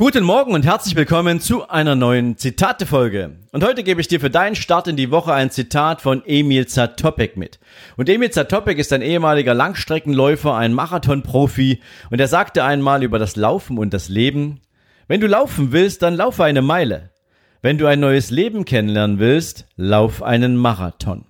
Guten Morgen und herzlich willkommen zu einer neuen Zitate-Folge. Und heute gebe ich dir für deinen Start in die Woche ein Zitat von Emil Zatopek mit. Und Emil Zatopek ist ein ehemaliger Langstreckenläufer, ein Marathon-Profi und er sagte einmal über das Laufen und das Leben, wenn du laufen willst, dann laufe eine Meile. Wenn du ein neues Leben kennenlernen willst, lauf einen Marathon.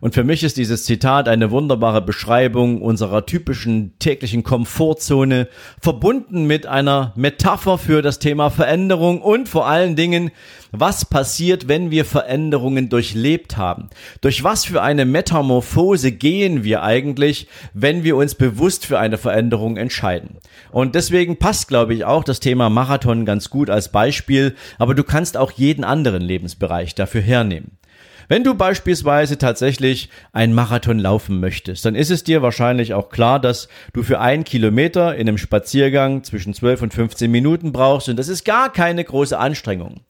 Und für mich ist dieses Zitat eine wunderbare Beschreibung unserer typischen täglichen Komfortzone, verbunden mit einer Metapher für das Thema Veränderung und vor allen Dingen, was passiert, wenn wir Veränderungen durchlebt haben. Durch was für eine Metamorphose gehen wir eigentlich, wenn wir uns bewusst für eine Veränderung entscheiden. Und deswegen passt, glaube ich, auch das Thema Marathon ganz gut als Beispiel, aber du kannst auch jeden anderen Lebensbereich dafür hernehmen. Wenn du beispielsweise tatsächlich einen Marathon laufen möchtest, dann ist es dir wahrscheinlich auch klar, dass du für einen Kilometer in einem Spaziergang zwischen 12 und 15 Minuten brauchst und das ist gar keine große Anstrengung.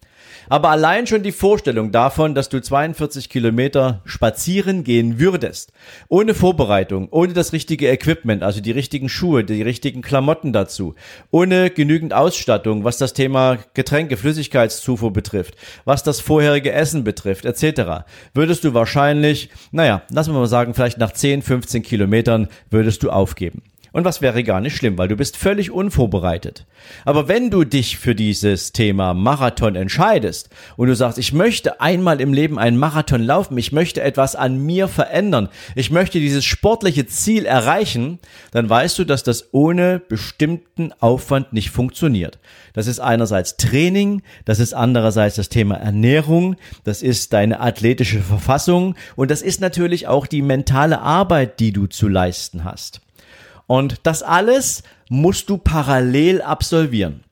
Aber allein schon die Vorstellung davon, dass du 42 Kilometer spazieren gehen würdest, ohne Vorbereitung, ohne das richtige Equipment, also die richtigen Schuhe, die richtigen Klamotten dazu, ohne genügend Ausstattung, was das Thema Getränke, Flüssigkeitszufuhr betrifft, was das vorherige Essen betrifft, etc., würdest du wahrscheinlich, naja, lassen wir mal sagen, vielleicht nach 10, 15 Kilometern würdest du aufgeben. Und was wäre gar nicht schlimm, weil du bist völlig unvorbereitet. Aber wenn du dich für dieses Thema Marathon entscheidest und du sagst, ich möchte einmal im Leben einen Marathon laufen, ich möchte etwas an mir verändern, ich möchte dieses sportliche Ziel erreichen, dann weißt du, dass das ohne bestimmten Aufwand nicht funktioniert. Das ist einerseits Training, das ist andererseits das Thema Ernährung, das ist deine athletische Verfassung und das ist natürlich auch die mentale Arbeit, die du zu leisten hast. Und das alles musst du parallel absolvieren.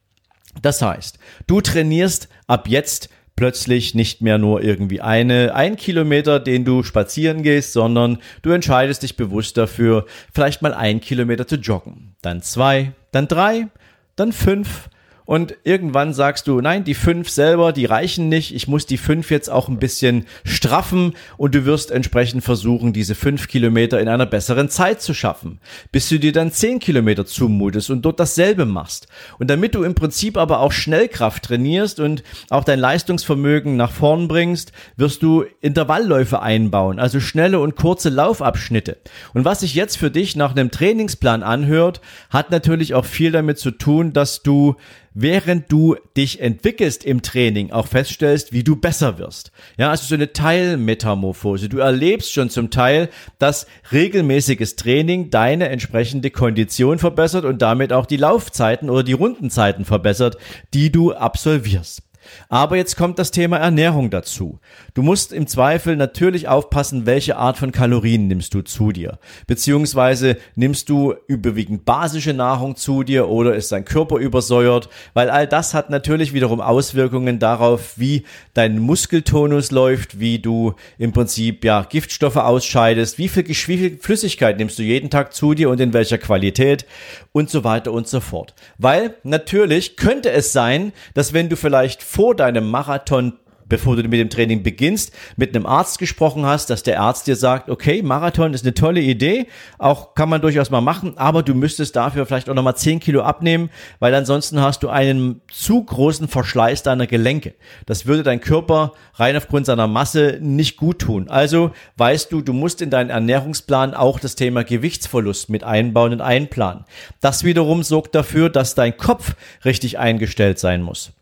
Das heißt, du trainierst ab jetzt plötzlich nicht mehr nur irgendwie eine, ein Kilometer, den du spazieren gehst, sondern du entscheidest dich bewusst dafür, vielleicht mal ein Kilometer zu joggen. Dann zwei, dann drei, dann fünf, und irgendwann sagst du, nein, die fünf selber, die reichen nicht, ich muss die fünf jetzt auch ein bisschen straffen und du wirst entsprechend versuchen, diese fünf Kilometer in einer besseren Zeit zu schaffen, bis du dir dann zehn Kilometer zumutest und dort dasselbe machst. Und damit du im Prinzip aber auch Schnellkraft trainierst und auch dein Leistungsvermögen nach vorn bringst, wirst du Intervallläufe einbauen, also schnelle und kurze Laufabschnitte. Und was sich jetzt für dich nach einem Trainingsplan anhört, hat natürlich auch viel damit zu tun, dass du während du dich entwickelst im Training auch feststellst, wie du besser wirst. Ja, also so eine Teilmetamorphose. Du erlebst schon zum Teil, dass regelmäßiges Training deine entsprechende Kondition verbessert und damit auch die Laufzeiten oder die Rundenzeiten verbessert, die du absolvierst. Aber jetzt kommt das Thema Ernährung dazu. Du musst im Zweifel natürlich aufpassen, welche Art von Kalorien nimmst du zu dir. Beziehungsweise nimmst du überwiegend basische Nahrung zu dir oder ist dein Körper übersäuert, weil all das hat natürlich wiederum Auswirkungen darauf, wie dein Muskeltonus läuft, wie du im Prinzip ja Giftstoffe ausscheidest, wie viel, wie viel Flüssigkeit nimmst du jeden Tag zu dir und in welcher Qualität und so weiter und so fort. Weil natürlich könnte es sein, dass wenn du vielleicht vor deinem Marathon bevor du mit dem Training beginnst, mit einem Arzt gesprochen hast, dass der Arzt dir sagt, okay, Marathon ist eine tolle Idee, auch kann man durchaus mal machen, aber du müsstest dafür vielleicht auch nochmal 10 Kilo abnehmen, weil ansonsten hast du einen zu großen Verschleiß deiner Gelenke. Das würde dein Körper rein aufgrund seiner Masse nicht gut tun. Also weißt du, du musst in deinen Ernährungsplan auch das Thema Gewichtsverlust mit einbauen und einplanen. Das wiederum sorgt dafür, dass dein Kopf richtig eingestellt sein muss.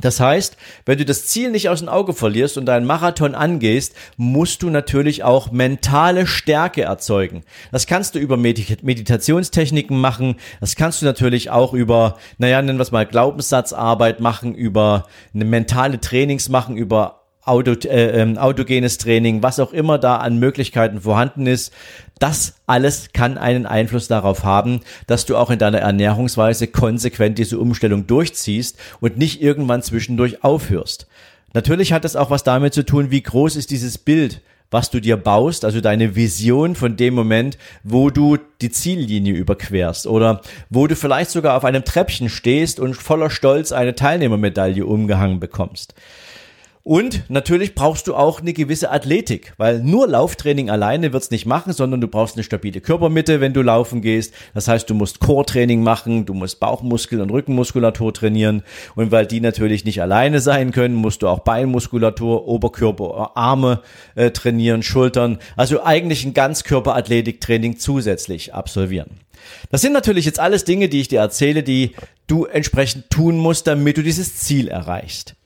Das heißt, wenn du das Ziel nicht aus dem Auge verlierst und deinen Marathon angehst, musst du natürlich auch mentale Stärke erzeugen. Das kannst du über Meditationstechniken machen. Das kannst du natürlich auch über, naja, nennen wir es mal Glaubenssatzarbeit machen, über eine mentale Trainings machen, über Auto, äh, ähm, autogenes Training, was auch immer da an Möglichkeiten vorhanden ist. Das alles kann einen Einfluss darauf haben, dass du auch in deiner Ernährungsweise konsequent diese Umstellung durchziehst und nicht irgendwann zwischendurch aufhörst. Natürlich hat es auch was damit zu tun, wie groß ist dieses Bild, was du dir baust, also deine Vision von dem Moment, wo du die Ziellinie überquerst oder wo du vielleicht sogar auf einem Treppchen stehst und voller Stolz eine Teilnehmermedaille umgehangen bekommst. Und natürlich brauchst du auch eine gewisse Athletik, weil nur Lauftraining alleine wird's nicht machen, sondern du brauchst eine stabile Körpermitte, wenn du laufen gehst. Das heißt, du musst Core-Training machen, du musst Bauchmuskel und Rückenmuskulatur trainieren. Und weil die natürlich nicht alleine sein können, musst du auch Beinmuskulatur, Oberkörper, Arme äh, trainieren, Schultern. Also eigentlich ein Ganzkörperathletiktraining zusätzlich absolvieren. Das sind natürlich jetzt alles Dinge, die ich dir erzähle, die du entsprechend tun musst, damit du dieses Ziel erreichst.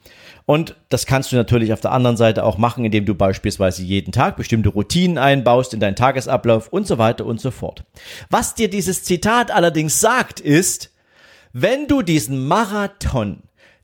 Und das kannst du natürlich auf der anderen Seite auch machen, indem du beispielsweise jeden Tag bestimmte Routinen einbaust in deinen Tagesablauf und so weiter und so fort. Was dir dieses Zitat allerdings sagt, ist, wenn du diesen Marathon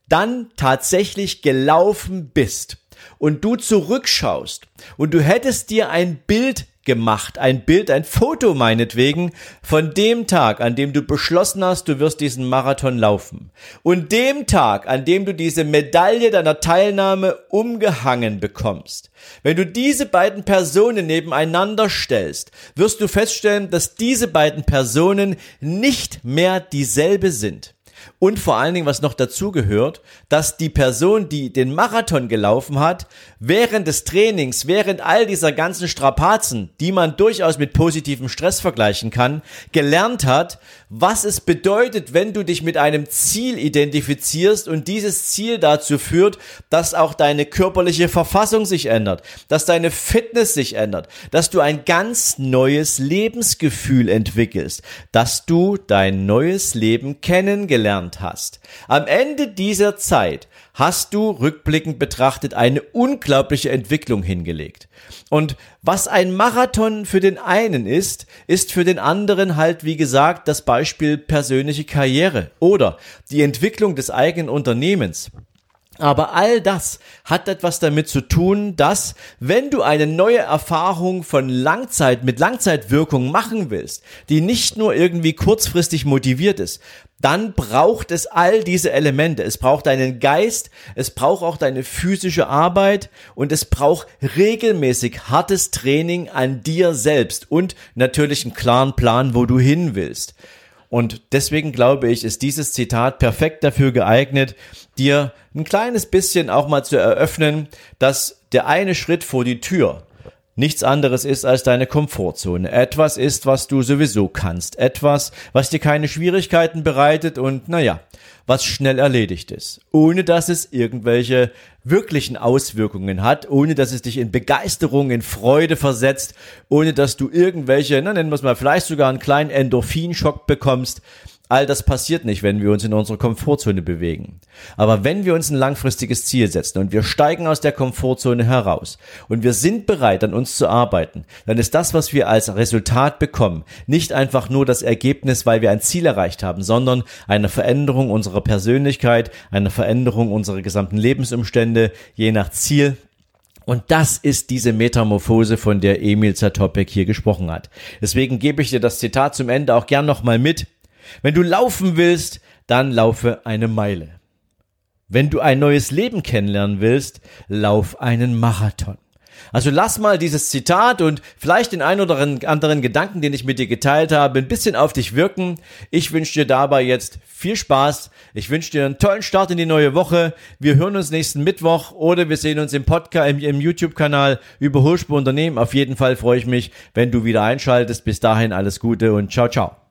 dann tatsächlich gelaufen bist und du zurückschaust und du hättest dir ein Bild gemacht. Ein Bild, ein Foto meinetwegen von dem Tag, an dem du beschlossen hast, du wirst diesen Marathon laufen. Und dem Tag, an dem du diese Medaille deiner Teilnahme umgehangen bekommst. Wenn du diese beiden Personen nebeneinander stellst, wirst du feststellen, dass diese beiden Personen nicht mehr dieselbe sind. Und vor allen Dingen, was noch dazu gehört, dass die Person, die den Marathon gelaufen hat, während des Trainings, während all dieser ganzen Strapazen, die man durchaus mit positivem Stress vergleichen kann, gelernt hat, was es bedeutet, wenn du dich mit einem Ziel identifizierst und dieses Ziel dazu führt, dass auch deine körperliche Verfassung sich ändert, dass deine Fitness sich ändert, dass du ein ganz neues Lebensgefühl entwickelst, dass du dein neues Leben kennengelernt gelernt hast. Am Ende dieser Zeit hast du rückblickend betrachtet eine unglaubliche Entwicklung hingelegt. Und was ein Marathon für den einen ist, ist für den anderen halt, wie gesagt, das Beispiel persönliche Karriere oder die Entwicklung des eigenen Unternehmens. Aber all das hat etwas damit zu tun, dass wenn du eine neue Erfahrung von Langzeit mit Langzeitwirkung machen willst, die nicht nur irgendwie kurzfristig motiviert ist, dann braucht es all diese Elemente. Es braucht deinen Geist, es braucht auch deine physische Arbeit und es braucht regelmäßig hartes Training an dir selbst und natürlich einen klaren Plan, wo du hin willst. Und deswegen glaube ich, ist dieses Zitat perfekt dafür geeignet, dir ein kleines bisschen auch mal zu eröffnen, dass der eine Schritt vor die Tür nichts anderes ist als deine Komfortzone. Etwas ist, was du sowieso kannst. Etwas, was dir keine Schwierigkeiten bereitet und, naja, was schnell erledigt ist. Ohne dass es irgendwelche wirklichen Auswirkungen hat, ohne dass es dich in Begeisterung, in Freude versetzt, ohne dass du irgendwelche, na nennen wir es mal, vielleicht sogar einen kleinen Endorphinschock bekommst. All das passiert nicht, wenn wir uns in unserer Komfortzone bewegen. Aber wenn wir uns ein langfristiges Ziel setzen und wir steigen aus der Komfortzone heraus und wir sind bereit, an uns zu arbeiten, dann ist das, was wir als Resultat bekommen, nicht einfach nur das Ergebnis, weil wir ein Ziel erreicht haben, sondern eine Veränderung unserer Persönlichkeit, eine Veränderung unserer gesamten Lebensumstände, je nach Ziel, und das ist diese Metamorphose, von der Emil Zatopek hier gesprochen hat. Deswegen gebe ich dir das Zitat zum Ende auch gern nochmal mit. Wenn du laufen willst, dann laufe eine Meile. Wenn du ein neues Leben kennenlernen willst, lauf einen Marathon. Also lass mal dieses Zitat und vielleicht den ein oder anderen Gedanken, den ich mit dir geteilt habe, ein bisschen auf dich wirken. Ich wünsche dir dabei jetzt viel Spaß. Ich wünsche dir einen tollen Start in die neue Woche. Wir hören uns nächsten Mittwoch oder wir sehen uns im Podcast, im, im YouTube-Kanal über Überholspur Unternehmen. Auf jeden Fall freue ich mich, wenn du wieder einschaltest. Bis dahin alles Gute und ciao, ciao.